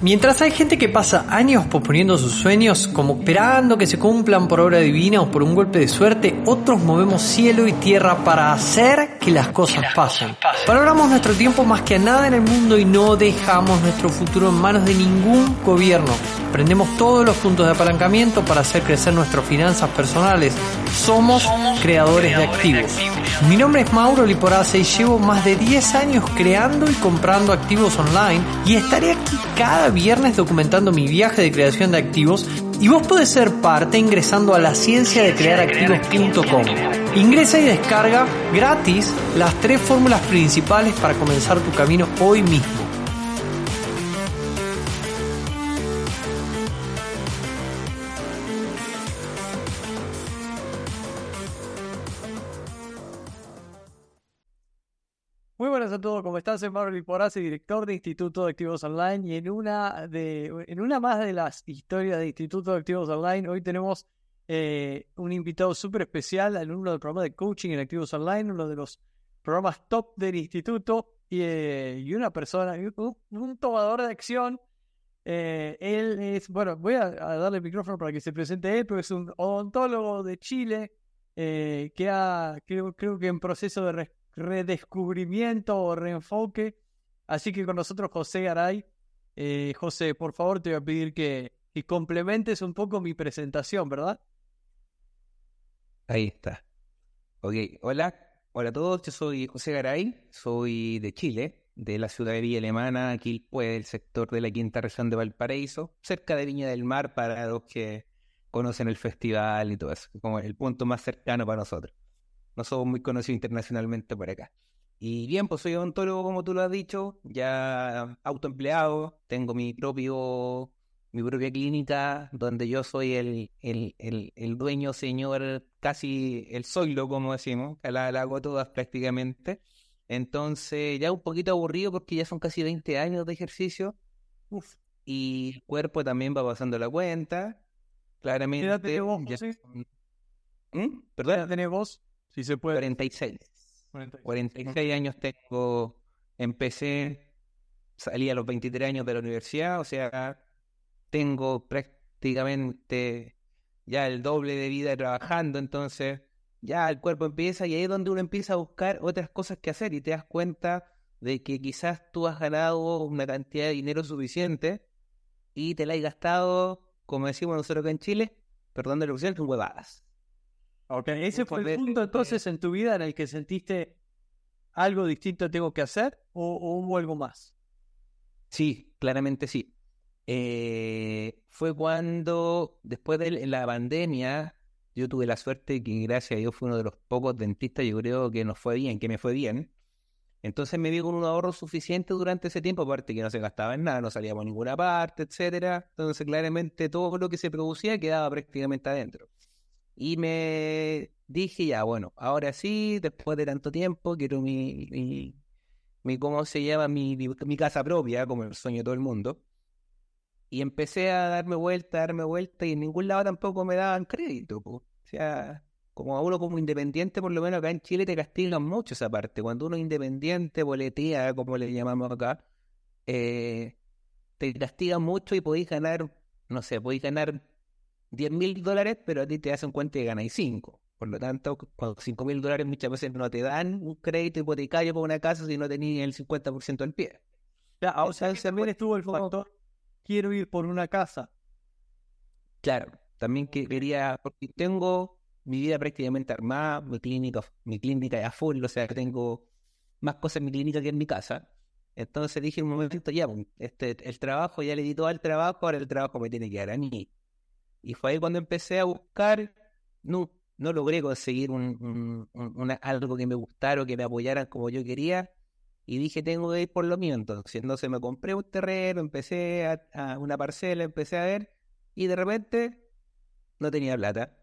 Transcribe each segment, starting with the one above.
Mientras hay gente que pasa años posponiendo sus sueños, como esperando que se cumplan por obra divina o por un golpe de suerte, otros movemos cielo y tierra para hacer que las cosas pasen. Valoramos nuestro tiempo más que a nada en el mundo y no dejamos nuestro futuro en manos de ningún gobierno. Aprendemos todos los puntos de apalancamiento para hacer crecer nuestras finanzas personales. Somos, creadores, de activos. Mi nombre es Mauro Liporace y llevo más de 10 años creando y comprando activos online y estaré aquí cada viernes documentando mi viaje de creación de activos y vos podés ser parte ingresando a la ciencia de crear activos.com. Ingresa y descarga gratis las tres fórmulas principales para comenzar tu camino hoy mismo. A todos, ¿cómo estás? Soy Mauro Liporace, director de Instituto de Activos Online y en una, de, en una más de las historias de Instituto de Activos Online, hoy tenemos eh, un invitado súper especial, alumno del programa de coaching en Activos Online, uno de los programas top del instituto y, eh, una persona, un, tomador de acción. Eh, él es, bueno, voy a, darle el micrófono para que se presente él, pero es un odontólogo de Chile que ha, creo, creo que en proceso de redescubrimiento o reenfoque. Así que con nosotros José Garay. Eh, José, por favor te voy a pedir que, complementes un poco mi presentación, ¿verdad? Ahí está. Ok, hola, hola a todos, yo soy José Garay, soy de Chile, de la ciudad de Alemana, aquí el sector de la quinta región de Valparaíso, cerca de Viña del Mar para los que conocen el festival y todo eso, como el punto más cercano para nosotros no somos muy conocidos internacionalmente por acá. Y bien, pues soy odontólogo, como tú lo has dicho, ya autoempleado, tengo mi propio mi propia clínica, donde yo soy el, el, el, el dueño, señor, casi el soylo, como decimos, la, la, hago todas prácticamente. Entonces, ya un poquito aburrido porque ya son casi 20 años de ejercicio. Uf. Y el cuerpo también va pasando la cuenta. Claramente. ¿Qué edad tenés vos, ya... José? ¿Mm? ¿Qué ¿Perdón? edad tenés vos? Si se puede. 46. 46. 46 años tengo, empecé, salí a los 23 años de la universidad, o sea, tengo prácticamente ya el doble de vida trabajando, entonces ya el cuerpo empieza y ahí es donde uno empieza a buscar otras cosas que hacer y te das cuenta de que quizás tú has ganado una cantidad de dinero suficiente y te la has gastado, como decimos nosotros acá en Chile, perdón de la opción, en huevadas. Ok, ese fue el punto entonces en tu vida en el que sentiste algo distinto tengo que hacer o, o hubo algo más. Sí, claramente sí. Eh, fue cuando, después de la pandemia, yo tuve la suerte que gracias a Dios fue uno de los pocos dentistas, yo creo que nos fue bien, que me fue bien. Entonces me vi con un ahorro suficiente durante ese tiempo, aparte que no se gastaba en nada, no salíamos a ninguna parte, etcétera. Entonces claramente todo lo que se producía quedaba prácticamente adentro. Y me dije, ya, bueno, ahora sí, después de tanto tiempo, quiero mi, mi, mi ¿cómo se llama? Mi, mi, mi, casa propia, como el sueño de todo el mundo. Y empecé a darme vuelta, a darme vuelta, y en ningún lado tampoco me daban crédito. Po. O sea, como a uno como independiente, por lo menos acá en Chile te castigan mucho esa parte. Cuando uno es independiente, boletea, como le llamamos acá, eh, te castigan mucho y podéis ganar, no sé, podéis ganar 10 mil dólares, pero a ti te hacen cuenta que ganáis 5. Por lo tanto, con 5 mil dólares muchas veces no te dan un crédito hipotecario para una casa si no tenías el 50% del pie. Ya, o sea, también estuvo el factor, quiero ir por una casa. Claro, también que quería, porque tengo mi vida prácticamente armada, mi clínica, mi clínica ya full, o sea, tengo más cosas en mi clínica que en mi casa. Entonces dije un momento, ya, este, el trabajo, ya le di todo al trabajo, ahora el trabajo me tiene que dar a mí. Y fue ahí cuando empecé a buscar, no, no logré conseguir un, un, algo que me gustara o que me apoyaran como yo quería. Y dije, tengo que ir por lo mío. Entonces, entonces me compré un terreno, empecé a, a una parcela, empecé a ver. Y de repente no tenía plata.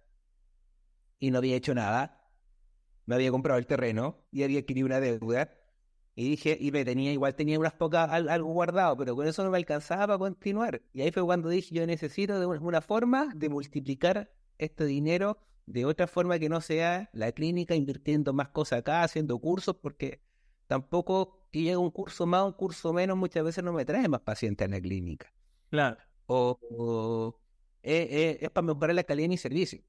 Y no había hecho nada. Me había comprado el terreno y había adquirido una deuda. Y dije, y me tenía, igual tenía unas pocas, algo guardado, pero con eso no me alcanzaba para continuar. Y ahí fue cuando dije, yo necesito de una forma de multiplicar este dinero de otra forma que no sea la clínica invirtiendo más cosas acá, haciendo cursos, porque tampoco que llegue un curso más, un curso menos, muchas veces no me trae más pacientes en la clínica. Claro. O, o- eh, eh, es para mejorar la calidad de mi servicio.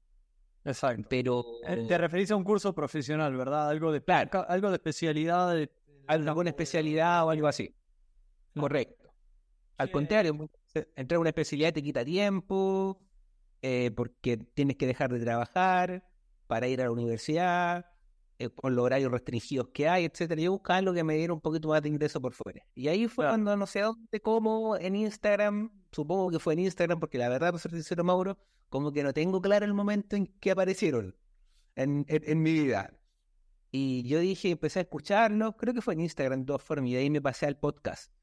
Exacto. Pero Eh, Te referís a un curso profesional, ¿verdad? Algo de, Claro. algo de especialidad. de- alguna especialidad o algo así. Correcto. Al Sí. contrario, entrar a una especialidad te quita tiempo, eh, porque tienes que dejar de trabajar para ir a la universidad, eh, con los horarios restringidos que hay, etcétera. Yo buscaba algo que me diera un poquito más de ingreso por fuera. Y ahí fue Claro. cuando no sé dónde, cómo, en Instagram, supongo que fue en Instagram, porque la verdad, para ser sincero, Mauro, como que no tengo claro el momento en que aparecieron en, en, en mi vida. Y yo dije, empecé a escucharlo, creo que fue en Instagram de todas formas, y de ahí me pasé al podcast.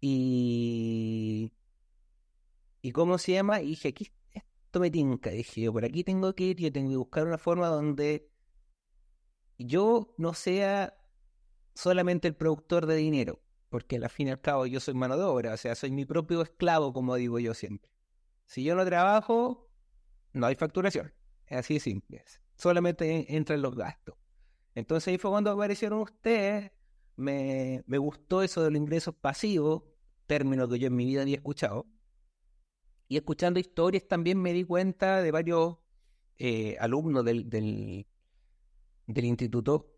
Y. ¿Y cómo se llama? Y dije, aquí esto me tinca. Dije, yo por aquí tengo que ir, yo tengo que buscar una forma donde yo no sea solamente el productor de dinero, porque al fin y al cabo yo soy mano de obra, o sea, soy mi propio esclavo, como digo yo siempre. Si yo no trabajo, no hay facturación. Es así de simple. Solamente en- entran los gastos. Entonces ahí fue cuando aparecieron ustedes. Me, me gustó eso de los ingresos pasivos, término que yo en mi vida había escuchado. Y escuchando historias también me di cuenta de varios eh, alumnos del, del, del instituto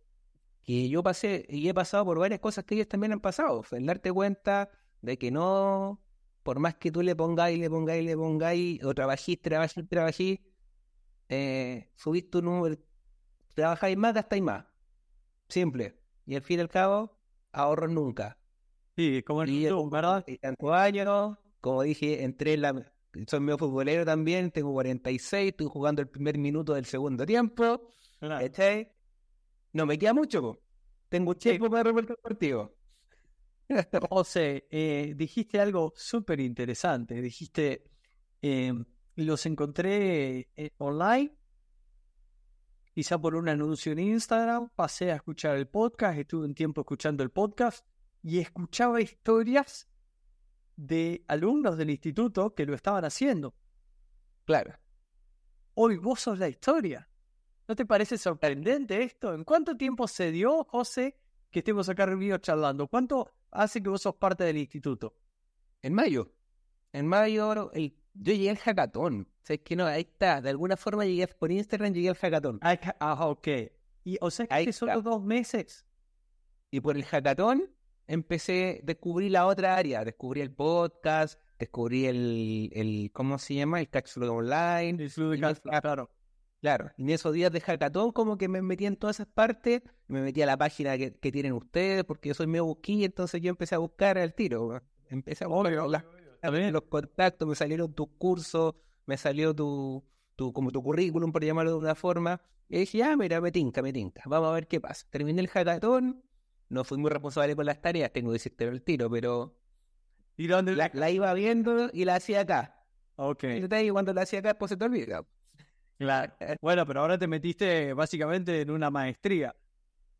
que yo pasé y he pasado por varias cosas que ellos también han pasado. El darte cuenta de que no, por más que tú le pongáis, le pongáis, le pongáis, o trabajís, trabajís, trabajís, eh, subís tu número, trabajáis más, gastáis más. Simple. Y al fin y al cabo, ahorros nunca. Sí, como en Y YouTube, ¿verdad? y tantos años, como dije, entré en la... Soy medio futbolero también, tengo 46, estoy jugando el primer minuto del segundo tiempo. Claro. No me queda mucho, po. tengo tiempo para revolver el partido. José, eh, dijiste algo súper interesante. Dijiste, eh, los encontré eh, online, quizá por un anuncio en Instagram, pasé a escuchar el podcast, estuve un tiempo escuchando el podcast y escuchaba historias de alumnos del instituto que lo estaban haciendo. Claro. Hoy vos sos la historia. ¿No te parece sorprendente esto? ¿En cuánto tiempo se dio, José, que estemos acá reunidos charlando? ¿Cuánto hace que vos sos parte del instituto? En mayo. En mayo el- yo llegué al hackathon. O sea, es que no, ahí está. De alguna forma llegué por Instagram, llegué al hackathon. Ah, ah, ok. Y, o sea, que solo dos meses. Y por el hackathon empecé, descubrí la otra área. Descubrí el podcast, descubrí el, el ¿cómo se llama? El Cápsula Online. El Cast, me- claro. Claro, y en esos días de hackathon como que me metí en todas esas partes, me metí a la página que, que tienen ustedes, porque yo soy medio busquilla, entonces yo empecé a buscar al tiro. Empecé a buscar las- También. los contactos, me salieron tus cursos, me salió tu, tu, como tu currículum, por llamarlo de una forma, y dije, ya, mira, me tinca, me tinca, vamos a ver qué pasa. Terminé el hackathon, no fui muy responsable con las tareas, tengo que decirte el tiro, pero ¿Y dónde? la, la iba viendo y la hacía acá. Ok, Y cuando la hacía acá, pues se te olvida. claro. Bueno, pero ahora te metiste básicamente en una maestría.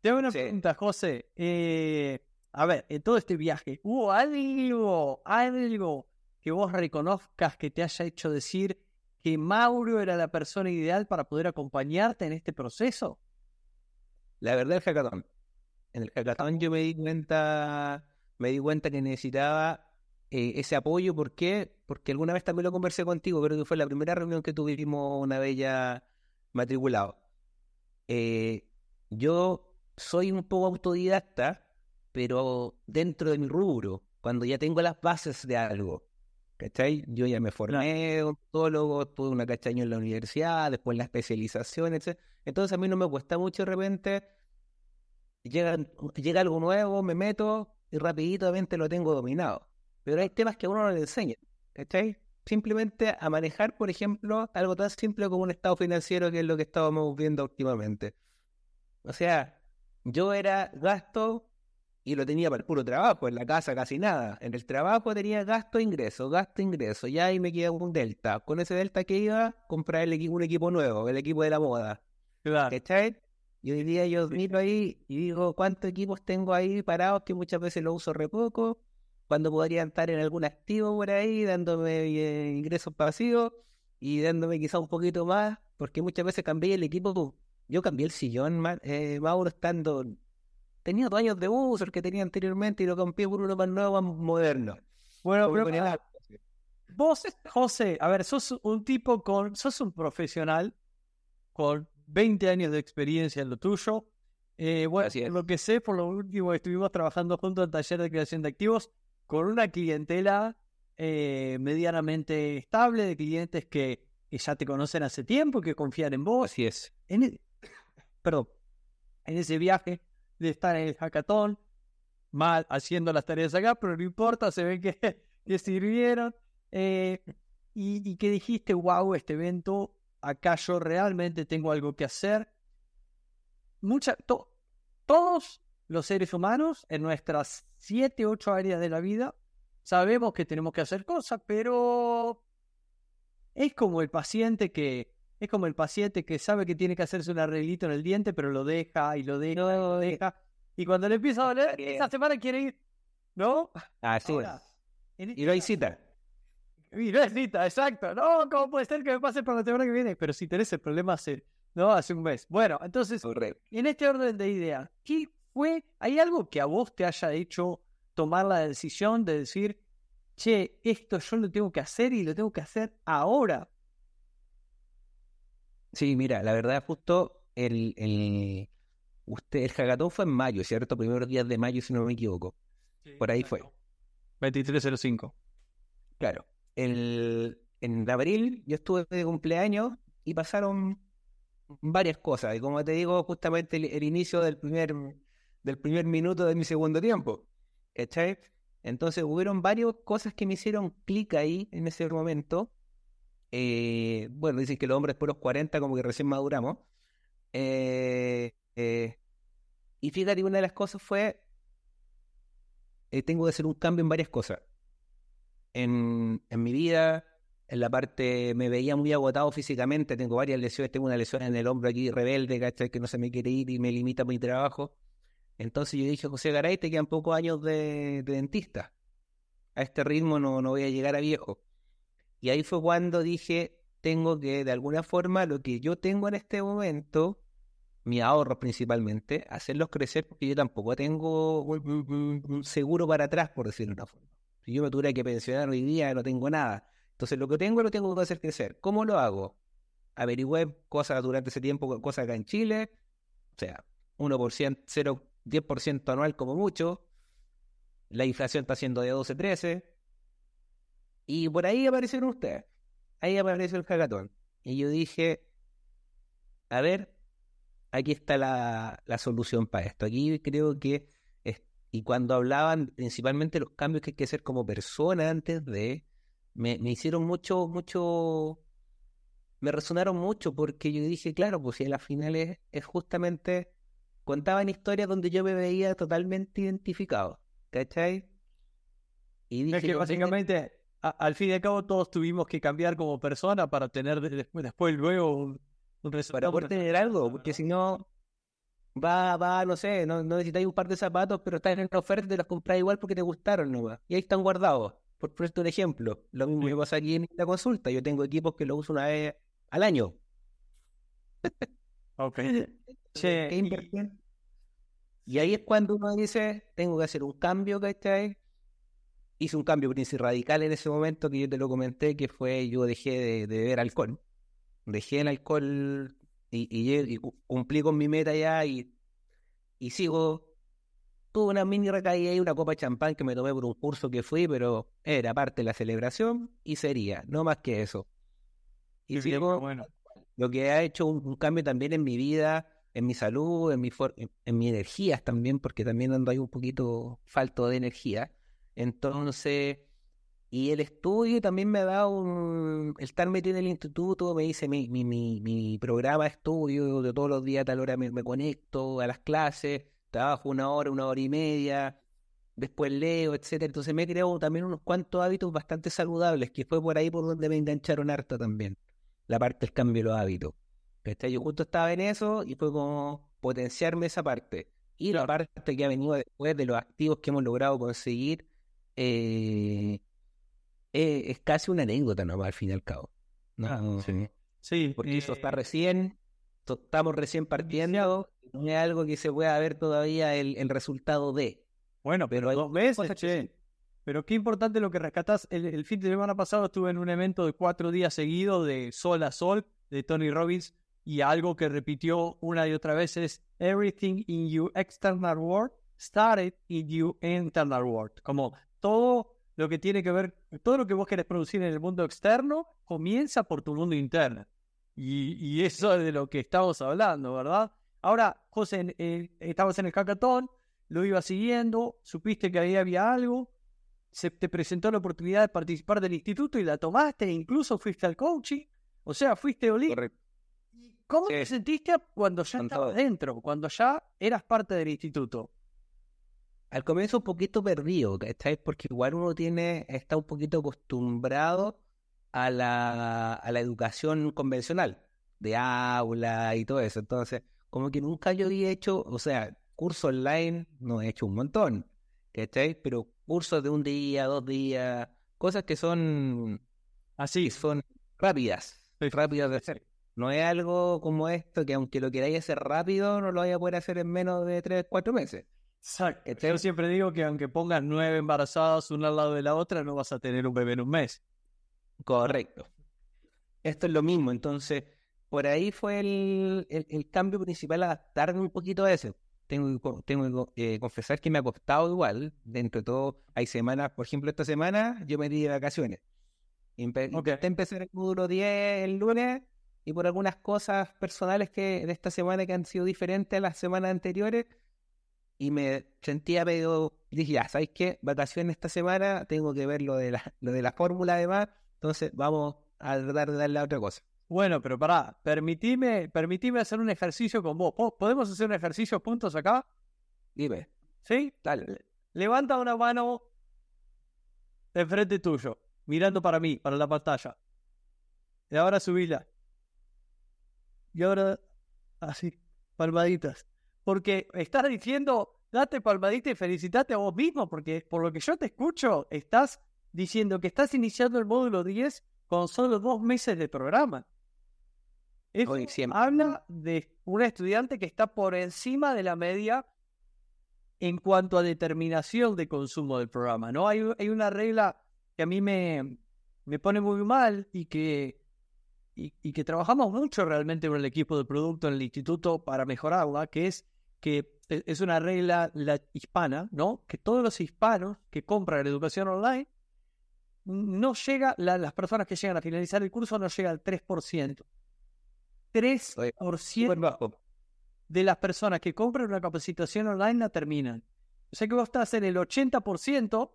Te hago una Sí. pregunta, José. Eh, a ver, en todo este viaje, ¿hubo algo, algo que vos reconozcas que te haya hecho decir que Mauro era la persona ideal para poder acompañarte en este proceso? La verdad, el hackathon. En el hackathon yo me di cuenta, me di cuenta que necesitaba eh, ese apoyo. ¿Por qué? Porque alguna vez también lo conversé contigo, creo que fue la primera reunión que tuvimos una vez ya matriculado. Eh, yo soy un poco autodidacta, pero dentro de mi rubro, cuando ya tengo las bases de algo. ¿Cachai? Yo ya me formé odontólogo, tuve una cachaña en la universidad, después la especialización, etc. Entonces a mí no me cuesta mucho de repente, llega, llega algo nuevo, me meto y rapiditamente lo tengo dominado. Pero hay temas que a uno no le enseña, ¿cachai? Simplemente a manejar, por ejemplo, algo tan simple como un estado financiero, que es lo que estábamos viendo últimamente. O sea, yo era gasto y lo tenía para el puro trabajo, en la casa casi nada. En el trabajo tenía gasto, ingreso, gasto, ingreso. Ya ahí me queda un delta. Con ese delta que iba, comprar el equipo, un equipo nuevo, el equipo de la moda. Claro. ¿Cachai? Y hoy día yo miro ahí y digo, ¿cuántos equipos tengo ahí parados que muchas veces lo uso re poco? Cuando podría estar en algún activo por ahí, dándome eh, ingresos pasivos y dándome quizá un poquito más, porque muchas veces cambié el equipo. Yo cambié el sillón, eh, Mauro, estando... Tenía dos años de uso, el que tenía anteriormente, y lo cambié por uno más nuevo, más moderno. Bueno, Porque pero la- vos, José, a ver, sos un tipo con, sos un profesional con 20 años de experiencia en lo tuyo. Eh, bueno, Así es. lo que sé, por lo último, estuvimos trabajando juntos en taller de creación de activos con una clientela eh, medianamente estable, de clientes que, que ya te conocen hace tiempo, que confían en vos. Así es. En e- perdón, en ese viaje de estar en el hackathon, mal haciendo las tareas acá, pero no importa, se ve que, que sirvieron. eh, y, y que dijiste, wow, este evento, acá yo realmente tengo algo que hacer. Mucha, to- todos los seres humanos en nuestras 7, 8 áreas de la vida sabemos que tenemos que hacer cosas, pero es como el paciente que es como el paciente que sabe que tiene que hacerse un arreglito en el diente, pero lo deja y lo deja y lo deja. Y cuando le empieza a doler, esa semana quiere ir. ¿No? Así Ahora, es. Y no hay cita. y no cita, exacto. No, ¿cómo puede ser que me pase para la semana que viene? Pero si tenés el problema hace, no, hace un mes. Bueno, entonces, Correcto. en este orden de ideas, ¿qué fue? ¿Hay algo que a vos te haya hecho tomar la decisión de decir, che, esto yo lo tengo que hacer y lo tengo que hacer ahora? Sí, mira, la verdad, justo el, el, usted, el hackathon fue en mayo, ¿cierto? Primeros días de mayo, si no me equivoco. Por ahí fue. 2305. Claro. El, en abril yo estuve de cumpleaños y pasaron varias cosas. Y como te digo, justamente el, el inicio del primer, del primer minuto de mi segundo tiempo. ¿Cachai? Entonces hubieron varias cosas que me hicieron clic ahí en ese momento. Eh, bueno, dicen que los hombres por los 40 como que recién maduramos. Eh, eh, y fíjate, una de las cosas fue, eh, tengo que hacer un cambio en varias cosas. En, mi vida, en la parte, me veía muy agotado físicamente, tengo varias lesiones, tengo una lesión en el hombro aquí rebelde, ¿cachai? Que no se me quiere ir y me limita mi trabajo. Entonces yo dije, José Garay, te quedan pocos años de, de dentista. A este ritmo no, no voy a llegar a viejo. Y ahí fue cuando dije, tengo que, de alguna forma, lo que yo tengo en este momento, mi ahorro principalmente, hacerlos crecer porque yo tampoco tengo seguro para atrás, por decirlo de una forma. Si yo me tuviera que pensionar hoy día, no tengo nada. Entonces lo que tengo lo tengo que hacer crecer. ¿Cómo lo hago? Averigüé cosas durante ese tiempo, cosas acá en Chile, o sea, 1%, 0, 10% anual como mucho. La inflación está siendo de 12, 13. Y por ahí aparecieron ustedes. Ahí apareció el hackathon. Y yo dije, a ver, aquí está la, la solución para esto. Aquí creo que, es- y cuando hablaban principalmente los cambios que hay que hacer como persona antes de, me, me hicieron mucho, mucho, me resonaron mucho porque yo dije, claro, pues si a la final es, es justamente, contaban historias donde yo me veía totalmente identificado, ¿cachai? Y Es dije, que "Yo tengo- básicamente, a- al fin y al cabo, todos tuvimos que cambiar como persona para tener de- después, después luego un, un para resultado. poder tener algo, porque si no, va, va, no sé, no, no necesitáis un par de zapatos, pero están en oferta y te los compras igual porque te gustaron nomás. Y ahí están guardados. Por ponerte un ejemplo, lo mismo que pasa aquí en la consulta. Yo tengo equipos que lo uso una vez al año. Ok. Che, ¿qué y-? Y ahí es cuando uno dice, tengo que hacer un cambio, ¿cachai? Hice un cambio principal radical en ese momento que yo te lo comenté, que fue yo dejé de, de beber alcohol. Dejé el alcohol y, cumplí con mi meta ya y, y sigo. Tuve una mini recaída y una copa de champán que me tomé por un curso que fui, pero era parte de la celebración y sería, no más que eso. Y qué bueno. lo que ha hecho un, un cambio también en mi vida, en mi salud, en mi en, en mis energías también, porque también ando ahí un poquito falto de energía. Entonces, y el estudio también me ha dado un, estar metido en el instituto, me dice mi, mi, mi, mi programa de estudio, de todos los días a tal hora me, conecto a las clases, trabajo una hora, una hora y media, después leo, etcétera. Entonces me he creado también unos cuantos hábitos bastante saludables, que fue por ahí por donde me engancharon harto también la parte del cambio de los hábitos. Yo justo estaba en eso y fue como potenciarme esa parte. Y la parte que ha venido después de los activos que hemos logrado conseguir eh, eh, es casi una anécdota nomás al fin y al cabo. No, Ah, sí. Sí, porque eso eh, está recién, to- estamos recién partiendo, no es algo que se pueda ver todavía el, el resultado de. Bueno, pero pero hay dos meses, che. pero qué importante lo que rescatás. El, el fin de semana pasado estuve en un evento de cuatro días seguidos de sol a sol de Tony Robbins y algo que repitió una y otra vez es Everything in your external world started in your internal world. Como todo lo que tiene que ver, todo lo que vos querés producir en el mundo externo comienza por tu mundo interno. Y, y eso es de lo que estamos hablando, ¿verdad? Ahora, José, eh, estabas en el hackathon, lo ibas siguiendo, supiste que ahí había algo, se te presentó la oportunidad de participar del instituto y la tomaste, e incluso fuiste al coaching, o sea, fuiste Oli. Correcto. ¿Cómo Sí. te sentiste cuando ya estabas dentro, cuando ya eras parte del instituto? Al comienzo un poquito perdido, ¿cachai? Porque igual uno tiene, está un poquito acostumbrado a la, a la educación convencional, de aula y todo eso. Entonces, como que nunca yo había hecho, o sea, curso online no he hecho un montón, ¿cachai? Pero cursos de un día, dos días, cosas que son, Así, que son rápidas, rápidas de hacer. No es algo como esto que aunque lo queráis hacer rápido, no lo vaya a poder hacer en menos de tres, cuatro meses. Exacto. Yo siempre digo que aunque pongas nueve embarazadas una al lado de la otra, no vas a tener un bebé en un mes. Correcto. Esto es lo mismo, entonces, por ahí fue el, el- el cambio principal, adaptarme un poquito a eso. Tengo, que tengo que eh, confesar que me ha costado igual, dentro de todo, hay semanas, por ejemplo, esta semana yo me di de vacaciones. Empe- Ok. Intenté empezar el módulo 10 el lunes y por algunas cosas personales que de esta semana que han sido diferentes a las semanas anteriores y me sentía medio, dije, ya, ¿sabes qué? Vacaciones esta semana, tengo que ver lo de la, lo de la fórmula además, entonces vamos a tratar de darle a otra cosa. Bueno, pero pará, permitime, permitime hacer un ejercicio con vos. ¿Po- ¿Podemos hacer un ejercicio juntos acá? Dime, ¿Sí? dale. Levanta una mano de frente tuyo, mirando para mí, para la pantalla. Y ahora subila. Y ahora así, palmaditas. Porque estás diciendo, date palmadita y felicitate a vos mismo, porque por lo que yo te escucho, estás diciendo que estás iniciando el módulo 10 con solo dos meses de programa. Eso habla de un estudiante que está por encima de la media en cuanto a determinación de consumo del programa, ¿no? Hay, hay una regla que a mí me, me pone muy mal y que, y, y que trabajamos mucho realmente con el equipo de producto en el instituto para mejorarla, que es que e- es una regla la hispana, ¿no? Que todos los hispanos que compran la educación online no llega, la- las personas que llegan a finalizar el curso no llega al 3%. 3% Súper bajo. de las personas que compran una capacitación online la terminan. O sea que vos estás en el 80%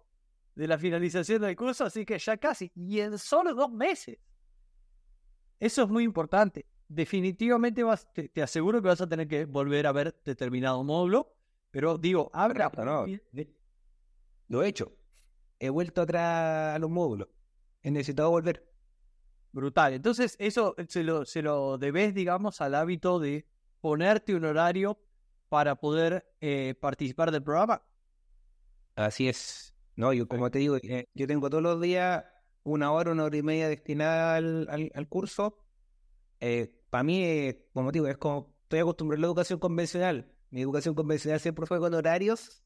de la finalización del curso, así que ya casi, y en solo dos meses. Eso es muy importante. Definitivamente vas, te, te aseguro que vas a tener que volver a ver determinado módulo, pero digo. Correcto, no. Lo he hecho. He vuelto atrás a los módulos. He necesitado volver. Brutal. Entonces, eso se lo, se lo debes, digamos, al hábito de ponerte un horario para poder eh, participar del programa. Así es. No, yo como te digo, eh, yo tengo todos los días una hora, una hora y media destinada al, al, al curso. Para mí, eh, como digo, es como estoy acostumbrado a la educación convencional. Mi educación convencional siempre fue con horarios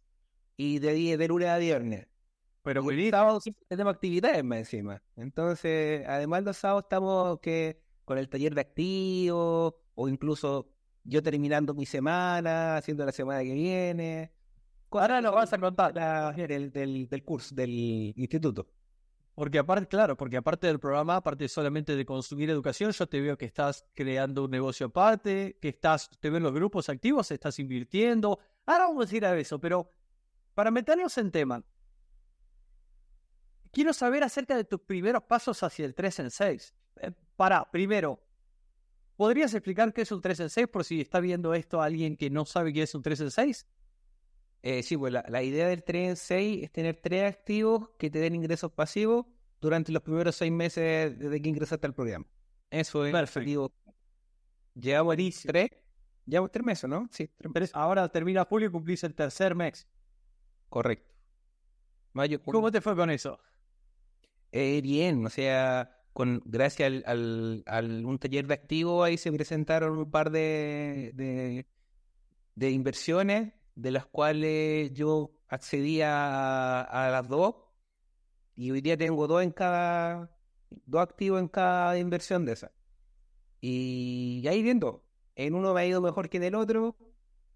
y de, de lunes a viernes. Pero Y buenísimo. sábado siempre tenemos actividades más encima. Entonces, además los sábados estamos que con el taller de activos o incluso yo terminando mi semana, haciendo la semana que viene. Ahora nos vas a contar. La- del, del, del curso, del instituto. Porque aparte, claro, porque aparte del programa, aparte solamente de consumir educación, yo te veo que estás creando un negocio aparte, que estás, te veo en los grupos activos, estás invirtiendo. Ahora vamos a ir a eso, pero para meternos en tema, quiero saber acerca de tus primeros pasos hacia el 3 en 6. Eh, para, primero, ¿podrías explicar qué es un 3 en 6 por si está viendo esto alguien que no sabe qué es un 3 en 6? Eh, sí, pues la, la idea del 3 en 6 es tener tres activos que te den ingresos pasivos durante los primeros seis meses desde que ingresaste al programa. Eso es el Perfecto. objetivo. Llevamos tres, llevamos tres meses, ¿no? Sí, tres meses. Ahora termina julio y cumplís el tercer mes. Correcto. Mayo. ¿Cómo te fue con eso? Eh, bien, o sea, con gracias al, al, al- un taller de activos ahí se presentaron un par de, de, de inversiones de las cuales yo accedí a, las dos Y hoy día tengo dos en cada, dos activos en cada inversión de esa. Y ahí viendo, en uno me ha ido mejor que en el otro,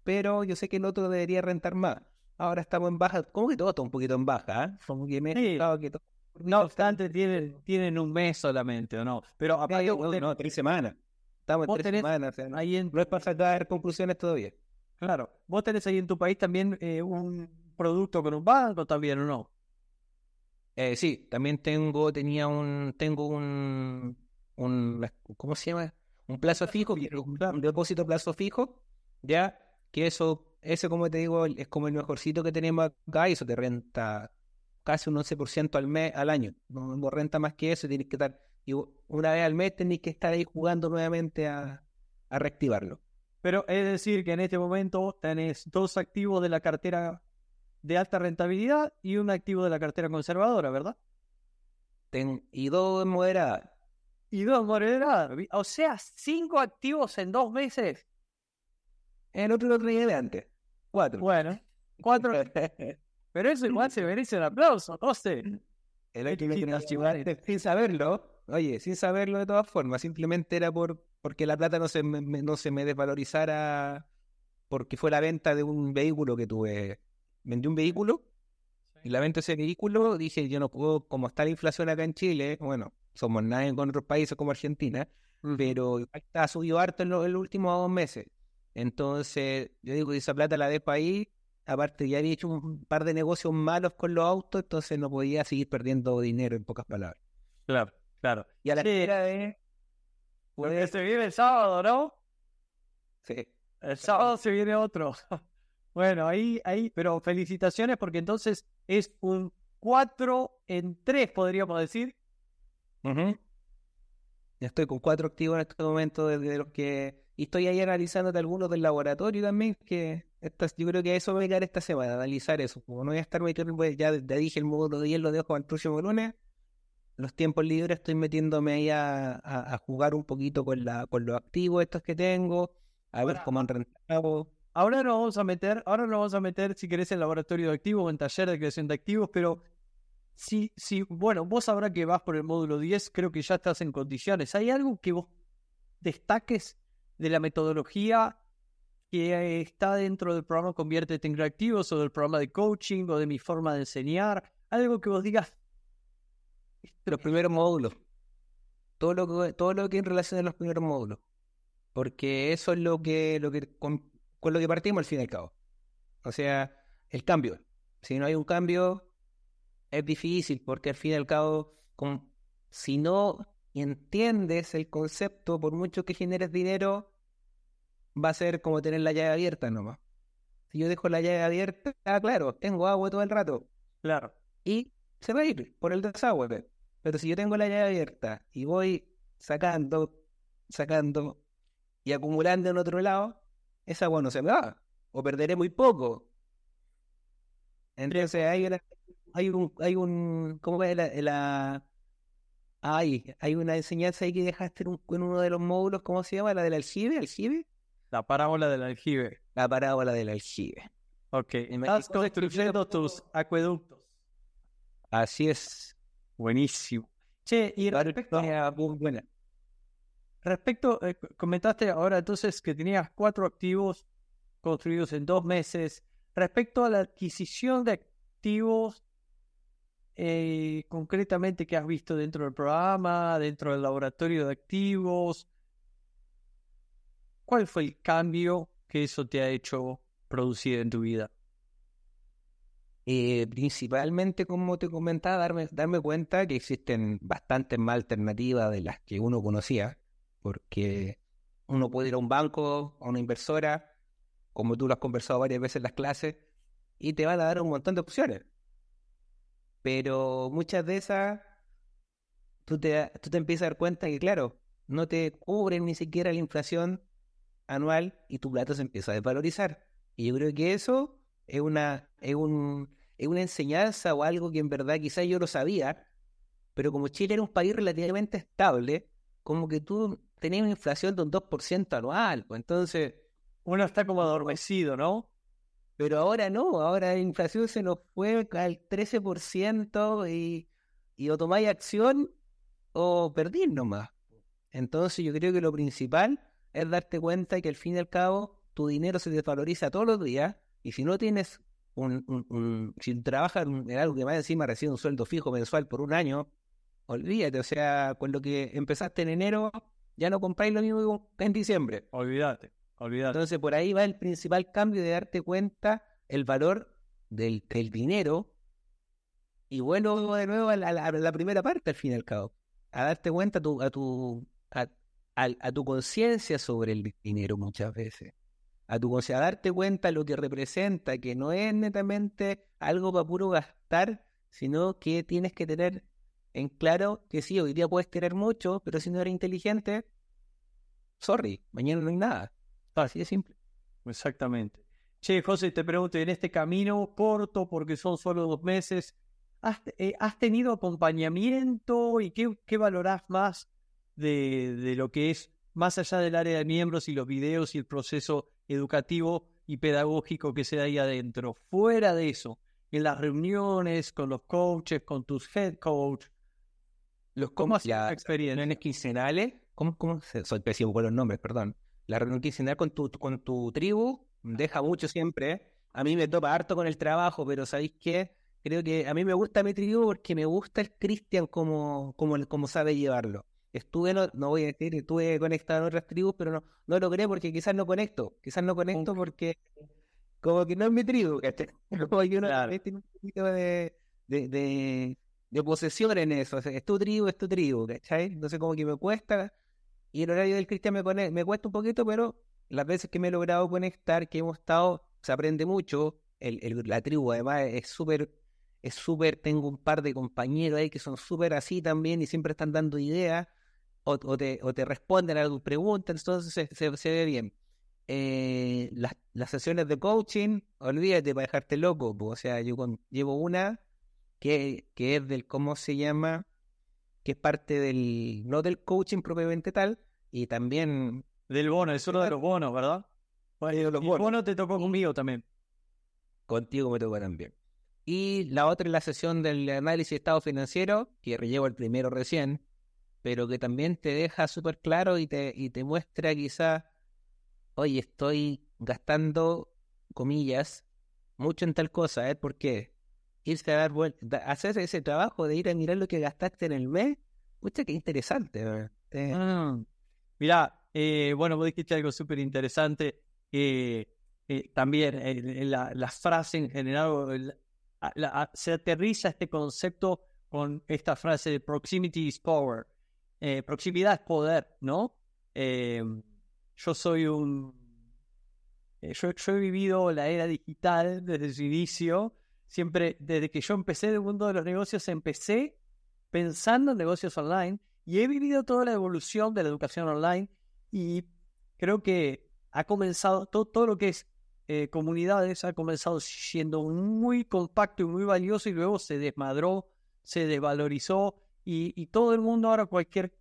pero yo sé que el otro debería rentar más. Ahora estamos en baja, como que todo está un poquito en baja, ¿eh? Como que me Sí. que todo- No obstante, tienen, tienen un mes solamente, ¿o no? Pero aparte, no, tres semanas. Estamos en tres tenés semanas. o sea, no, ahí en, no es para sacar conclusiones todavía. Claro, vos tenés ahí en tu país también eh, un producto con un banco también, ¿o no? Eh, sí, también tengo, tenía un, tengo un, un, ¿cómo se llama? Un plazo fijo, un, depósito plazo fijo, ya, que eso, ese como te digo, es como el mejorcito que tenemos acá, y eso te renta casi un 11% al mes, al año, no, no renta más que eso, tienes que estar, y una vez al mes tenés que estar ahí jugando nuevamente a, a reactivarlo. Pero es decir, que en este momento tenés dos activos de la cartera de alta rentabilidad y un activo de la cartera conservadora, ¿verdad? Ten, y dos moderadas. Y dos moderadas. O sea, cinco activos en dos meses. El otro lo traía de antes, cuatro. Bueno, cuatro. Pero eso igual se merece un aplauso, José. El otro lo sí, antes sin saberlo, oye, sin saberlo de todas formas, simplemente era por porque la plata no se me, no se me desvalorizara porque fue la venta de un vehículo que tuve. Vendí un vehículo y la venta de ese vehículo dije, yo no puedo, como está la inflación acá en Chile, bueno, somos nadie con otros países como Argentina, pero ha subido harto en, lo- en los últimos dos meses. Entonces, yo digo, esa plata la dejo ahí. Aparte, ya había hecho un par de negocios malos con los autos, entonces no podía seguir perdiendo dinero, en pocas palabras. Claro, claro. Y a la Sí. espera de... Porque se viene el sábado, ¿no? Sí. El sábado se viene otro. Bueno, ahí, ahí, pero felicitaciones porque entonces es un 4 en 3, podríamos decir. Ya estoy con cuatro activos en este momento desde los que... Y estoy ahí analizando de algunos del laboratorio también, que estas, yo creo que a eso me voy a quedar esta semana, analizar eso. Como no voy a estar metiendo, pues, ya, ya dije el módulo 10, lo dejo el próximo lunes. Los tiempos libres estoy metiéndome ahí a, a- a jugar un poquito con, la, con los activos estos que tengo, a ver cómo han rentado. Ahora nos vamos a meter, ahora nos vamos a meter, si querés, en laboratorio de activos o en taller de creación de activos, pero si, si, bueno, vos ahora que vas por el módulo 10, creo que ya estás en condiciones. ¿Hay algo que vos destaques de la metodología que está dentro del programa Conviértete en Creativos o del programa de coaching o de mi forma de enseñar? Algo que vos digas, Los primeros módulos. Todo lo que, todo lo que en relación a los primeros módulos. Porque eso es lo que, lo que con, con lo que partimos al fin y al cabo. O sea, el cambio. Si no hay un cambio, es difícil, porque al fin y al cabo, con, si no entiendes el concepto, por mucho que generes dinero, va a ser como tener la llave abierta nomás. Si yo dejo la llave abierta, ah, claro, tengo agua todo el rato claro, y se va a ir por el desagüe. Pero si yo tengo la llave abierta y voy sacando, sacando y acumulando en otro lado, esa agua no se me va. O perderé muy poco. Entonces hay una, hay un, hay un, ¿cómo es la, la- Ay, hay una enseñanza ahí que dejaste en, un- en uno de los módulos, ¿cómo se llama? La del aljibe, aljibe. la parábola del aljibe. La parábola del aljibe. Ok, En estás México se construyendo tus acueductos. Así es. Buenísimo. Che, y respecto, muy buena. respecto eh, comentaste ahora entonces que tenías cuatro activos construidos en dos meses. Respecto a la adquisición de activos, eh, concretamente que has visto dentro del programa, dentro del laboratorio de activos, ¿cuál fue el cambio que eso te ha hecho producir en tu vida? Eh, principalmente, como te comentaba, darme, darme cuenta que existen bastantes más alternativas de las que uno conocía, porque uno puede ir a un banco, a una inversora, como tú lo has conversado varias veces en las clases, y te van a dar un montón de opciones. Pero muchas de esas, tú te, tú te empiezas a dar cuenta que, claro, no te cubren ni siquiera la inflación anual y tu plata se empieza a desvalorizar. Y yo creo que eso es una, es un, es una enseñanza o algo que en verdad quizás yo lo sabía, pero como Chile era un país relativamente estable, como que tú tenías una inflación de un 2% anual, pues entonces, Uno está como adormecido, ¿no? pero ahora no, ahora la inflación se nos fue al 13% y y o tomáis acción o perdís nomás. Entonces yo creo que lo principal es darte cuenta que al fin y al cabo tu dinero se desvaloriza todos los días y si no tienes un, un, si trabajas en algo que más encima recibe un sueldo fijo mensual por un año, olvídate, o sea, con lo que empezaste en enero, ya no compráis lo mismo en diciembre. Olvídate, olvídate. Entonces por ahí va el principal cambio de darte cuenta el valor del, del dinero y bueno, de nuevo a la, a la, primera parte al fin y al cabo, a darte cuenta a tu, a tu, a, a tu conciencia sobre el dinero muchas veces a tu a darte cuenta lo que representa, que no es netamente algo para puro gastar, sino que tienes que tener en claro que sí, hoy día puedes tener mucho, pero si no eres inteligente, sorry, mañana no hay nada. Así de simple. Exactamente. Che, José, te pregunto, en este camino corto, porque son solo dos meses, ¿has, eh, tenido acompañamiento y qué, qué valorás más de, de lo que es más allá del área de miembros y los videos y el proceso educativo y pedagógico que se da ahí adentro. Fuera de eso, en las reuniones con los coaches, con tus head coach, los ¿cómo las experiencias quincenales? ¿Cómo, cómo? Soy pésimo con los nombres, perdón. La reunión quincenal con tu, con tu tribu deja mucho siempre. A mí me topa harto con el trabajo, pero ¿sabéis qué? Creo que a mí me gusta mi tribu porque me gusta el Cristian como, como, como sabe llevarlo. Estuve, no, no voy a decir, estuve conectado en otras tribus, pero no, no logré porque quizás no conecto. Quizás no conecto porque como que no es mi tribu, Como que uno tiene un poquito de, de, de, posesión en eso. es tu tribu, es tu tribu, ¿cachai? Entonces como que me cuesta. Y el horario del cristian me, me cuesta un poquito, pero las veces que me he logrado conectar, que hemos estado, se aprende mucho. El, el, la tribu además es súper es súper, tengo un par de compañeros ahí que son súper así también y siempre están dando ideas o, te, o te, responden a tus preguntas, entonces se, se, ve bien. Eh, las, las, sesiones de coaching, olvídate para dejarte loco, o sea, yo llevo una que, que es del, ¿cómo se llama? Que es parte del, no del coaching propiamente tal, y también... Del bono, es uno de los bonos, ¿verdad? Bueno, los bonos. bono te tocó conmigo también. Contigo me tocó también. Y la otra es la sesión del análisis de estado financiero, que llevo el primero recién, pero que también te deja súper claro y te, y te muestra quizá, oye, estoy gastando, comillas, mucho en tal cosa, ¿eh? ¿Por qué? Irse a dar vueltas, hacer ese trabajo de ir a mirar lo que gastaste en el mes, mucha que interesante. Eh. Mm. Mira, eh, bueno, vos dijiste algo súper interesante. Eh, también la, la, frase en general, se aterriza este concepto con esta frase de proximity is power. Eh, proximidad es poder, ¿no? Eh, yo soy un... Eh, yo, he vivido la era digital desde su inicio. Siempre, desde que yo empecé en el mundo de los negocios, empecé pensando en negocios online y he vivido toda la evolución de la educación online y creo que ha comenzado todo, todo lo que es comunidades ha comenzado siendo muy compacto y muy valioso y luego se desmadró, se desvalorizó y, todo el mundo ahora cualquier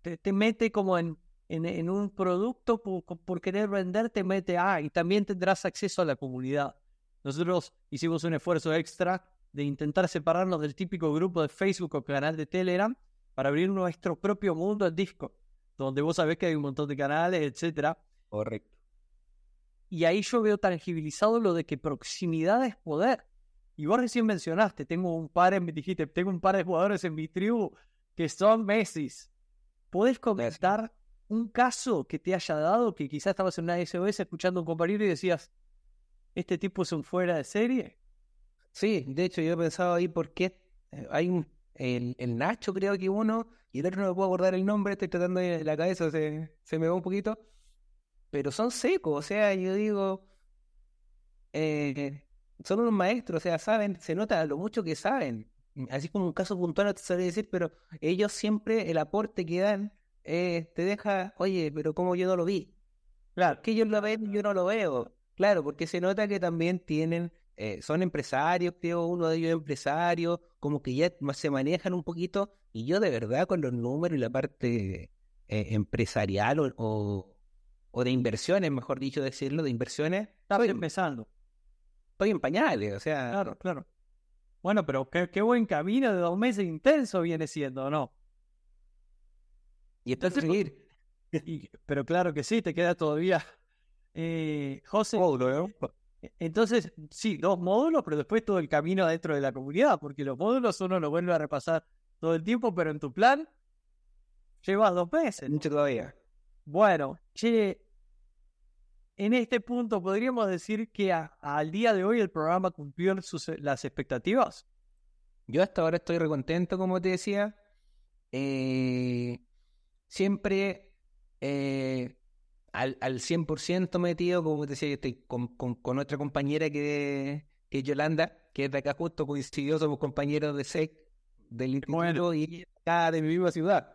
te, mete como en, en, un producto por, querer vender, te mete, ah, y también tendrás acceso a la comunidad. Nosotros hicimos un esfuerzo extra de intentar separarnos del típico grupo de Facebook o canal de Telegram para abrir nuestro propio mundo en Discord, donde vos sabés que hay un montón de canales, etcétera. Correcto. Y ahí yo veo tangibilizado lo de que proximidad es poder. Y vos recién mencionaste, tengo un par, en, dijiste, tengo un par de jugadores en mi tribu que son Messi. ¿Podés comentar un caso que te haya dado que quizás estabas en una SOS escuchando a un compañero y decías, este tipo es un fuera de serie? Sí, de hecho yo he pensado ahí porque eh, hay un, el, Nacho creo que uno, y el otro no me puedo acordar el nombre, estoy tratando de la cabeza, se, se me va un poquito, pero son secos, o sea, yo digo, eh, son unos maestros, o sea, saben, se nota lo mucho que saben. Así como un caso puntual no te sabría decir, pero ellos siempre, el aporte que dan, eh, te deja, oye, pero como yo no lo vi. Claro, que ellos lo ven y yo no lo veo. Claro, porque se nota que también tienen, eh, son empresarios, creo, uno de ellos es empresario, como que ya se manejan un poquito, y yo de verdad con los números y la parte eh, empresarial o, o, de inversiones, mejor dicho decirlo, de inversiones. Estaba empezando estoy en pañales, o sea. Claro, claro. Bueno, pero qué, qué buen camino de dos meses intenso viene siendo, ¿no? Y entonces seguir. Y- pero claro que sí, te queda todavía. Eh, José, e- entonces, sí, dos módulos, pero después todo el camino dentro de la comunidad, porque los módulos uno lo vuelve a repasar todo el tiempo, pero en tu plan llevas dos meses. Mucho todavía. Bueno, che, en este punto podríamos decir que a- al día de hoy el programa cumplió sus, las expectativas. Yo hasta ahora estoy recontento, como te decía. Eh, siempre eh, al, al 100% metido, como te decía, yo estoy con, con, con otra compañera que, que es Yolanda, que es de acá justo, coincidió, somos compañeros de SEC, del instituto, Bueno. y acá de mi misma ciudad.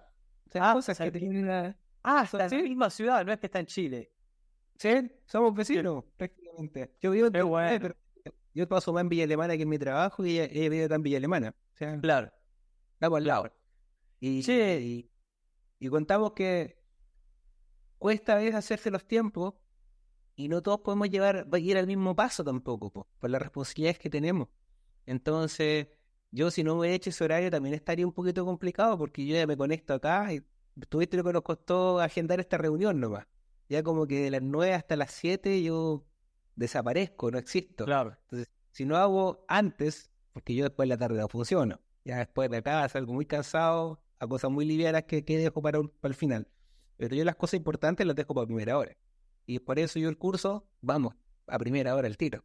O sea, Ah, cosas que tienen una- Ah, la misma ciudad, no es que está en Chile. Sí, somos vecinos, prácticamente. Yo vivo en bueno. pero yo paso más en Villa Alemana que en mi trabajo y ella, ella vive acá en Villa Alemana. O sea, Claro. estamos al lado. Y, Sí. y, y contamos que cuesta a veces hacerse los tiempos y no todos podemos llevar, va a ir al mismo paso tampoco, po, por las responsabilidades que tenemos. Entonces, yo si no he hecho ese horario también estaría un poquito complicado porque yo ya me conecto acá y tuviste lo que nos costó agendar esta reunión nomás. Ya como que de las 9 hasta las 7 yo desaparezco, no existo. Claro. Entonces, si no hago antes, porque yo después de la tarde no funciono, ya después de acá salgo muy cansado, a cosas muy livianas que, que dejo para, un- para el final. Pero yo las cosas importantes las dejo para primera hora. Y por eso yo el curso, vamos, a primera hora el tiro.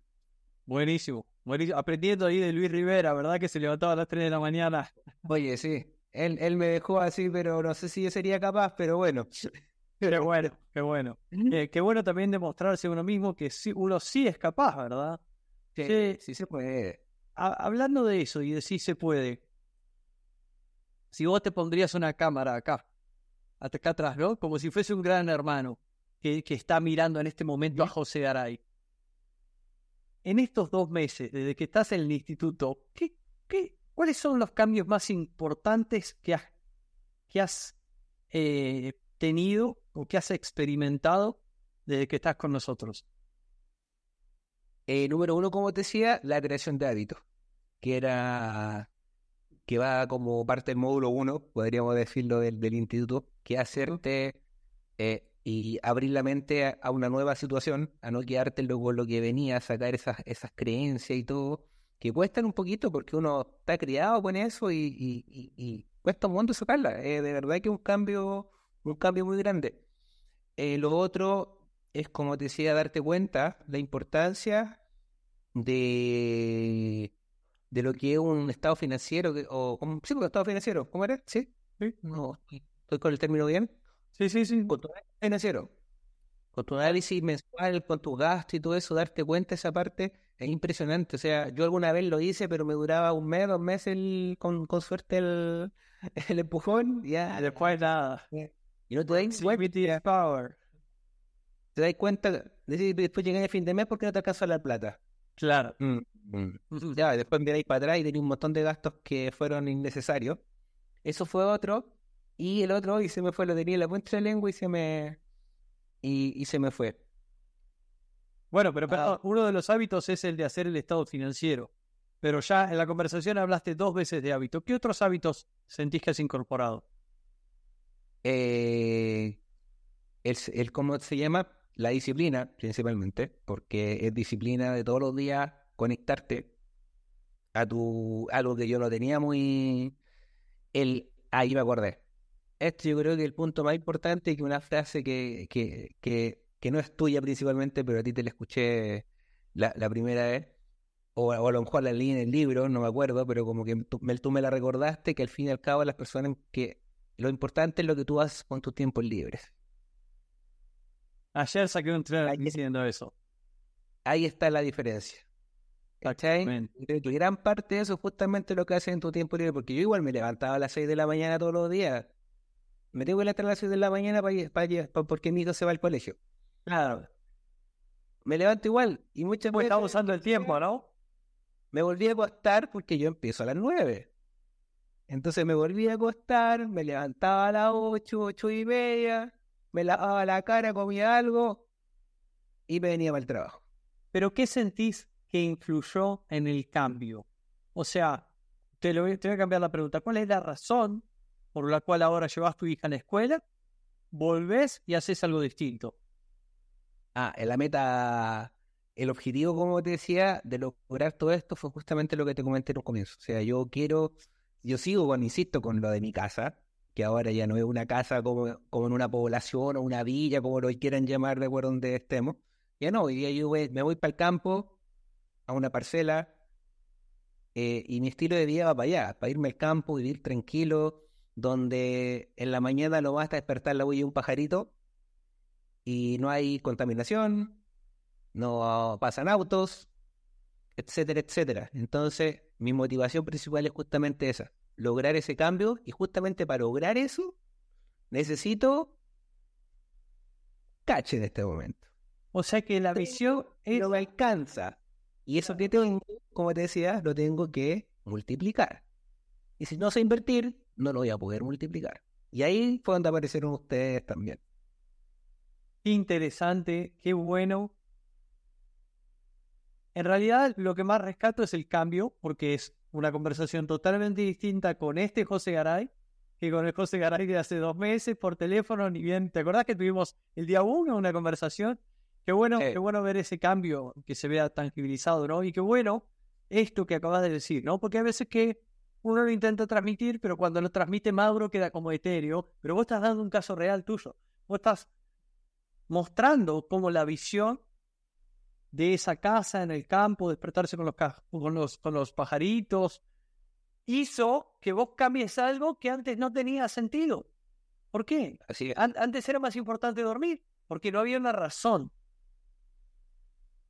Buenísimo, buenísimo. Aprendiendo ahí de Luis Rivera, ¿verdad? Que se levantaba a las 3 de la mañana. Oye, sí, él, él me dejó así, pero no sé si yo sería capaz, pero bueno. Qué bueno, qué bueno. Eh, qué bueno también demostrarse uno mismo que sí, uno sí es capaz, ¿verdad? Sí, Sí. sí se puede. Ha- hablando de eso y de si se puede, si vos te pondrías una cámara acá, hasta acá atrás, ¿no? Como si fuese un gran hermano que, que está mirando en este momento a José Garay. En estos dos meses, desde que estás en el instituto, ¿qué, qué, ¿cuáles son los cambios más importantes que has, que has eh, tenido o que has experimentado desde que estás con nosotros? Eh, número uno, como te decía, la creación de hábitos, que era que va como parte del módulo uno, podríamos decirlo, del, del instituto, que hacerte eh, y abrir la mente a, a una nueva situación, a no quedarte luego con lo que venía, sacar esas, esas creencias y todo, que cuestan un poquito porque uno está criado con eso y, y- y- y cuesta un montón sacarla. Eh, de verdad que es un cambio, un cambio muy grande. Eh, lo otro es, como te decía, darte cuenta la importancia de, de lo que es un estado financiero, que- o sí, un estado financiero, ¿cómo era? ¿Sí? Sí. No, estoy con el término bien. Sí, sí, sí. Con tu análisis financiero, con tu análisis mensual, con tus gastos y todo eso, darte cuenta de esa parte es impresionante. O sea, yo alguna vez lo hice, pero me duraba un mes, dos meses, el, con, con suerte el, el empujón, ya. Después nada. Y no te das cuenta, te das cuenta, de- después llegas a fin de mes porque no te alcanza la plata. Claro. Mm, mm. Ya, después miráis para atrás y tenéis un montón de gastos que fueron innecesarios. Eso fue otro. Y el otro, y se me fue, lo tenía en la punta de la lengua y se me. Y, y se me fue. Bueno, pero Ah. uno de los hábitos es el de hacer el estado financiero. Pero ya en la conversación hablaste dos veces de hábito. ¿Qué otros hábitos sentís que has incorporado? Eh, ¿cómo se llama? La disciplina, principalmente, porque es disciplina de todos los días conectarte a tu algo que yo no tenía muy el ahí me acordé. Esto yo creo que el punto más importante que una frase que, que, que, que no es tuya principalmente, pero a ti te la escuché la, la primera vez, o, o a lo mejor la leí en el libro, no me acuerdo, pero como que tú me la recordaste, que al fin y al cabo las personas que lo importante es lo que tú haces con tus tiempos libres. Ayer saqué un tren Ahí- diciendo eso. Ahí está la diferencia. ¿Cachai? Gran parte de eso es justamente lo que haces en tu tiempo libre, porque yo igual me levantaba a las 6 de la mañana todos los días. Me tengo que levantar a las 6 de la mañana para, para, porque mi hijo se va al colegio. Claro. Me levanto igual y muchas Pues veces estamos usando el tiempo, ¿no? me volví a acostar porque yo empiezo a las 9. Entonces me volví a acostar, me levantaba a las 8, 8 y media, me lavaba la cara, comía algo y me venía para el trabajo. Pero ¿qué sentís que influyó en el cambio? O sea, te, lo, te voy a cambiar la pregunta. ¿Cuál es la razón por la cual ahora llevas tu hija a la escuela, volvés y haces algo distinto? Ah, la meta, el objetivo, como te decía, de lograr todo esto fue justamente lo que te comenté en un comienzo. O sea, yo quiero, yo sigo con, insisto, con lo de mi casa, que ahora ya no es una casa como, como en una población o una villa, como lo quieran llamar de acuerdo donde estemos. Ya no, hoy día yo me voy para el campo, a una parcela, eh, y mi estilo de vida va para allá, para irme al campo, vivir tranquilo, donde en la mañana lo basta despertar la huella de un pajarito y no hay contaminación, no pasan autos, etcétera, etcétera. Entonces, mi motivación principal es justamente esa, lograr ese cambio y justamente para lograr eso necesito cache en este momento. O sea que la visión no me alcanza. Y eso que tengo, como te decía, lo tengo que multiplicar. Y si no sé invertir, no lo voy a poder multiplicar. Y ahí fue donde aparecieron ustedes también. Interesante, qué bueno. En realidad, lo que más rescato es el cambio, porque es una conversación totalmente distinta con este José Garay que con el José Garay de hace dos meses por teléfono, ni bien. ¿Te acordás que tuvimos el día uno una conversación? Qué bueno, qué bueno ver ese cambio que se vea tangibilizado, ¿no? Y qué bueno esto que acabas de decir, ¿no? Porque a veces que uno lo intenta transmitir, pero cuando lo transmite Mauro queda como etéreo, pero vos estás dando un caso real tuyo. Vos estás mostrando cómo la visión de esa casa en el campo, despertarse con los, con los, con los pajaritos, hizo que vos cambies algo que antes no tenía sentido. ¿Por qué? Así antes era más importante dormir, porque no había una razón.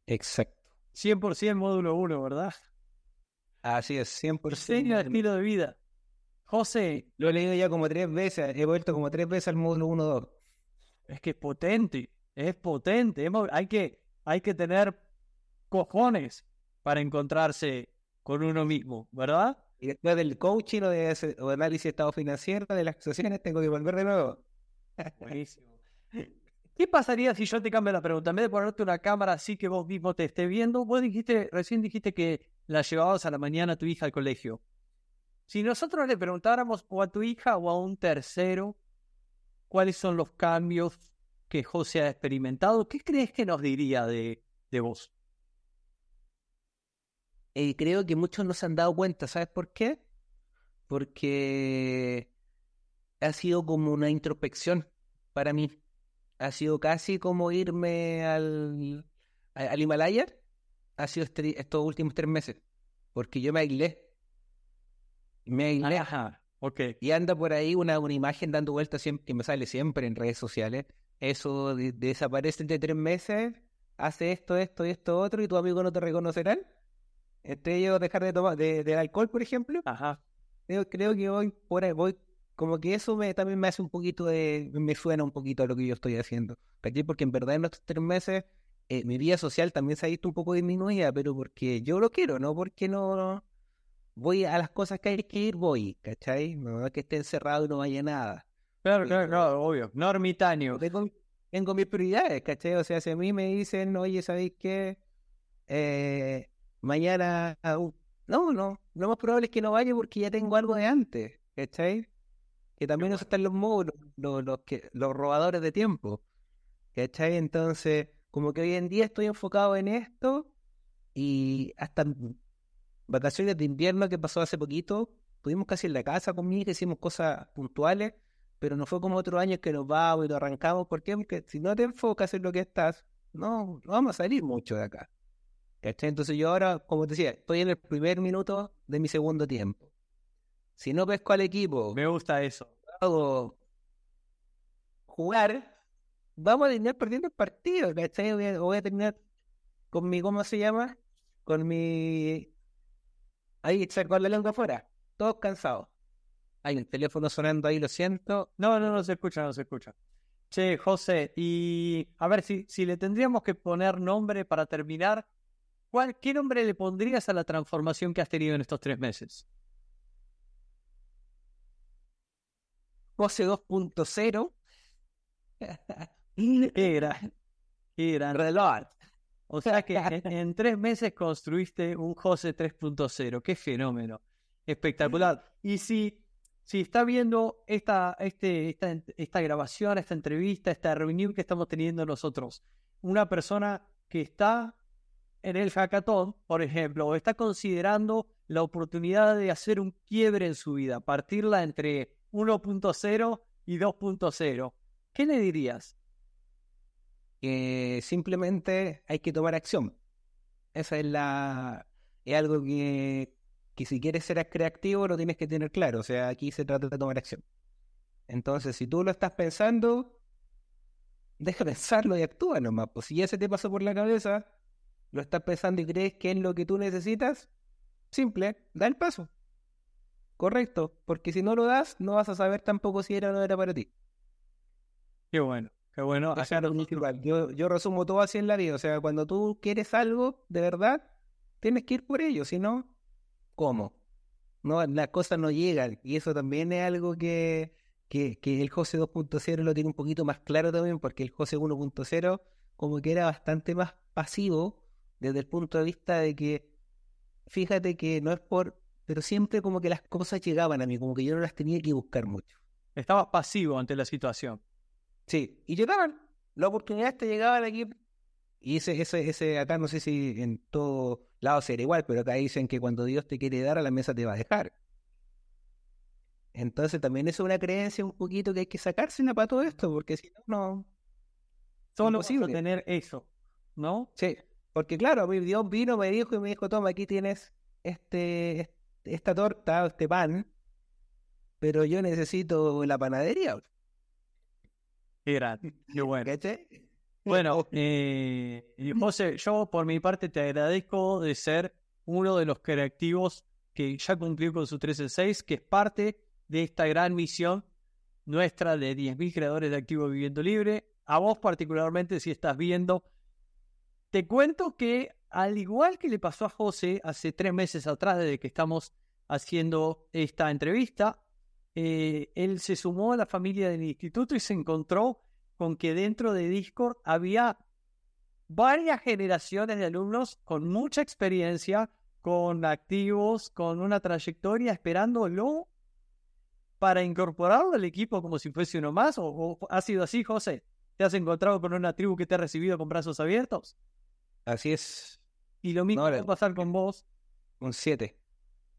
Exacto. 100% módulo 1, ¿verdad? Así es, 100%. Diseño de estilo de vida. José. Lo he leído ya como tres veces, he vuelto como tres veces al módulo 1-2. Es que es potente, es potente. Hay que, hay que tener cojones para encontrarse con uno mismo, ¿verdad? Y después del coaching o de, o análisis de estado financiero de las acciones, tengo que volver de nuevo. Buenísimo. ¿Qué pasaría si yo te cambio la pregunta? En vez de ponerte una cámara así que vos mismo te esté viendo, vos dijiste, recién dijiste que la llevabas a la mañana a tu hija al colegio. Si nosotros le preguntáramos o a tu hija o a un tercero cuáles son los cambios que José ha experimentado, ¿qué crees que nos diría de, de vos? Eh, creo que muchos no se han dado cuenta, ¿sabes por qué? Porque ha sido como una introspección para mí ha sido casi como irme al, al Himalaya, ha sido este, estos últimos tres meses, porque yo me aislé. Me aislé. Ajá, ok. Y anda por ahí una, una imagen dando vueltas siempre, que me sale siempre en redes sociales. Eso desaparece entre tres meses, hace esto, esto y esto otro, y tu amigo no te reconocerán. Entre ellos dejar de tomar de, del alcohol, por ejemplo. Ajá. Creo, creo que voy por ahí, voy como que eso me, también me hace un poquito de, me suena un poquito a lo que yo estoy haciendo, Porque en verdad en estos tres meses eh, mi vida social también se ha visto un poco disminuida, pero porque yo lo quiero, no porque no, voy a las cosas que hay que ir, voy, ¿cachai? No es que esté encerrado y no vaya nada. Claro, claro, claro, obvio, no ermitaño. Tengo, tengo, mis prioridades, ¿cachai? O sea, si a mí me dicen, oye, ¿sabéis qué? Eh, mañana, uh, no, no, lo más probable es que no vaya porque ya tengo algo de antes, ¿cachai? que también eso están los módulos, los, los, que, los robadores de tiempo. ¿Cachai? Entonces, como que hoy en día estoy enfocado en esto y hasta vacaciones de invierno que pasó hace poquito, estuvimos casi en la casa conmigo, hicimos cosas puntuales, pero no fue como otros años que nos vamos y nos arrancamos. ¿Por qué? Porque si no te enfocas en lo que estás, no, no vamos a salir mucho de acá. ¿Cachai? Entonces yo ahora, como te decía, estoy en el primer minuto de mi segundo tiempo. Si no pesco al equipo. Me gusta eso. Hago jugar, vamos a terminar perdiendo el partido, ¿cachai? Voy a, voy a terminar con mi, ¿cómo se llama? Con mi. Ahí, con la lengua afuera. Todos cansados. Hay un teléfono sonando ahí, lo siento. No, no, no se escucha, no se escucha. Che, José, y a ver si, si le tendríamos que poner nombre para terminar, ¿cuál, ¿qué nombre le pondrías a la transformación que has tenido en estos tres meses? José 2.0. Qué gran, qué gran reloj. O sea que en, tres meses construiste un José 3.0. Qué fenómeno. Espectacular. Y si, si está viendo esta, este, esta, esta grabación, esta entrevista, esta reunión que estamos teniendo nosotros, una persona que está en el hackathon, por ejemplo, o está considerando la oportunidad de hacer un quiebre en su vida, partirla entre 1.0 y 2.0, ¿qué le dirías? Que simplemente hay que tomar acción. Esa es la es algo que, que si quieres ser creativo lo tienes que tener claro. O sea, aquí se trata de tomar acción. Entonces, si tú lo estás pensando, deja pensarlo y actúa nomás. Pues si ya se te pasó por la cabeza, lo estás pensando y crees que es lo que tú necesitas, simple, da el paso. Correcto, porque si no lo das, no vas a saber tampoco si era o no era para ti. Qué bueno, qué bueno. yo, yo resumo todo así en la vida. O sea, cuando tú quieres algo de verdad, tienes que ir por ello. Si no, ¿cómo? No, las cosas no llegan. Y eso también es algo que, que, que el José 2.0 lo tiene un poquito más claro también, porque el José 1.0 como que era bastante más pasivo desde el punto de vista de que, fíjate que no es por, pero siempre como que las cosas llegaban a mí, como que yo no las tenía que buscar mucho. Estaba pasivo ante la situación. Sí, y llegaban, las oportunidades te llegaban aquí. Y ese, ese, ese, acá no sé si en todo lado será igual, pero acá dicen que cuando Dios te quiere dar a la mesa te va a dejar. Entonces también es una creencia un poquito que hay que sacársela para todo esto, porque si no, no. Solo posible tener eso, ¿no? Sí. Porque claro, Dios vino, me dijo y me dijo, toma, aquí tienes este, esta torta, este pan, pero yo necesito la panadería. Era, qué bueno. Bueno, eh, José, yo por mi parte te agradezco de ser uno de los creativos que ya cumplió con su 13 6, que es parte de esta gran misión nuestra de 10.000 creadores de Activo Viviendo Libre. A vos particularmente, si estás viendo te cuento que, al igual que le pasó a José hace tres meses atrás, desde que estamos haciendo esta entrevista, eh, él se sumó a la familia del instituto y se encontró con que dentro de Discord había varias generaciones de alumnos con mucha experiencia, con activos, con una trayectoria, esperándolo para incorporarlo al equipo como si fuese uno más. ¿O, o ha sido así, José? ¿Te has encontrado con una tribu que te ha recibido con brazos abiertos? Así es. Y lo mismo va a pasar con vos. Un 7.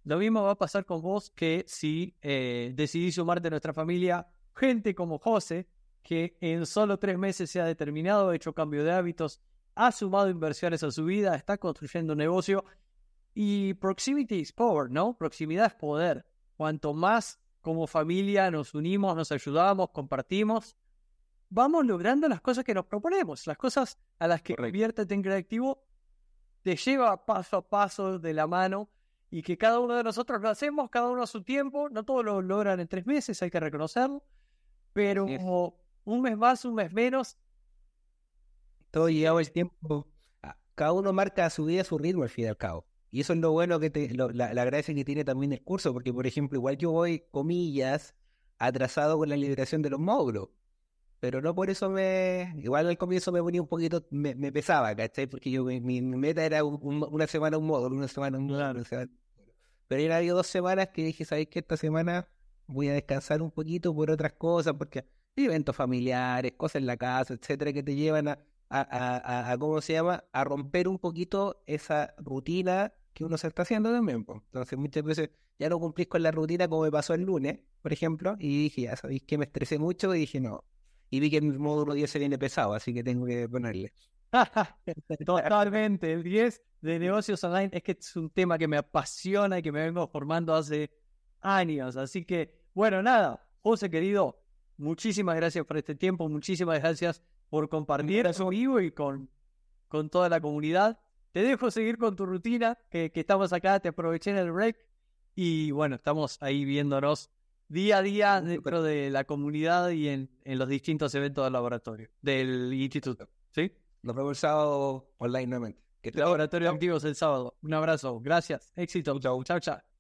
Lo mismo va a pasar con vos que si eh, decidís sumarte a nuestra familia, gente como José, que en solo tres meses se ha determinado, ha hecho cambio de hábitos, ha sumado inversiones a su vida, está construyendo un negocio. Y proximity is power, ¿no? Proximidad es poder. Cuanto más como familia nos unimos, nos ayudamos, compartimos, vamos logrando las cosas que nos proponemos, las cosas a las que Reviértete en Creativo te lleva paso a paso de la mano y que cada uno de nosotros lo hacemos, cada uno a su tiempo, no todos lo logran en tres meses, hay que reconocerlo, pero un mes más, un mes menos. Todo llegado el tiempo, cada uno marca su vida, su ritmo al fin y al cabo. Y eso es lo bueno que te, la, la gracia que tiene también el curso, porque por ejemplo, igual yo voy, comillas, atrasado con la liberación de los módulos pero no por eso me. Igual al comienzo me ponía un poquito, me, pesaba, ¿cachai? Porque yo mi, meta era una semana un módulo, una semana un módulo. Pero ya había dos semanas que dije, ¿sabéis que esta semana voy a descansar un poquito por otras cosas? Porque eventos familiares, cosas en la casa, etcétera, que te llevan a, a, a, ¿cómo se llama? A romper un poquito esa rutina que uno se está haciendo también. Entonces muchas veces ya no cumplís con la rutina como me pasó el lunes, por ejemplo, y dije, ya sabéis que me estresé mucho y dije, no, y vi que mi módulo 10 se viene pesado, así que tengo que ponerle. Totalmente, el 10 de negocios online es que es un tema que me apasiona y que me vengo formando hace años. Así que, bueno, nada, José querido, muchísimas gracias por este tiempo, muchísimas gracias por compartir eso vivo y con, con toda la comunidad. Te dejo seguir con tu rutina, que, que estamos acá, te aproveché en el break y bueno, estamos ahí viéndonos día a día dentro de la comunidad y en, en los distintos eventos del laboratorio, del instituto. ¿Sí? Nos vemos el sábado online nuevamente. Que laboratorio activos el sábado. Un abrazo. Gracias. Éxito. Chau, chau, chau.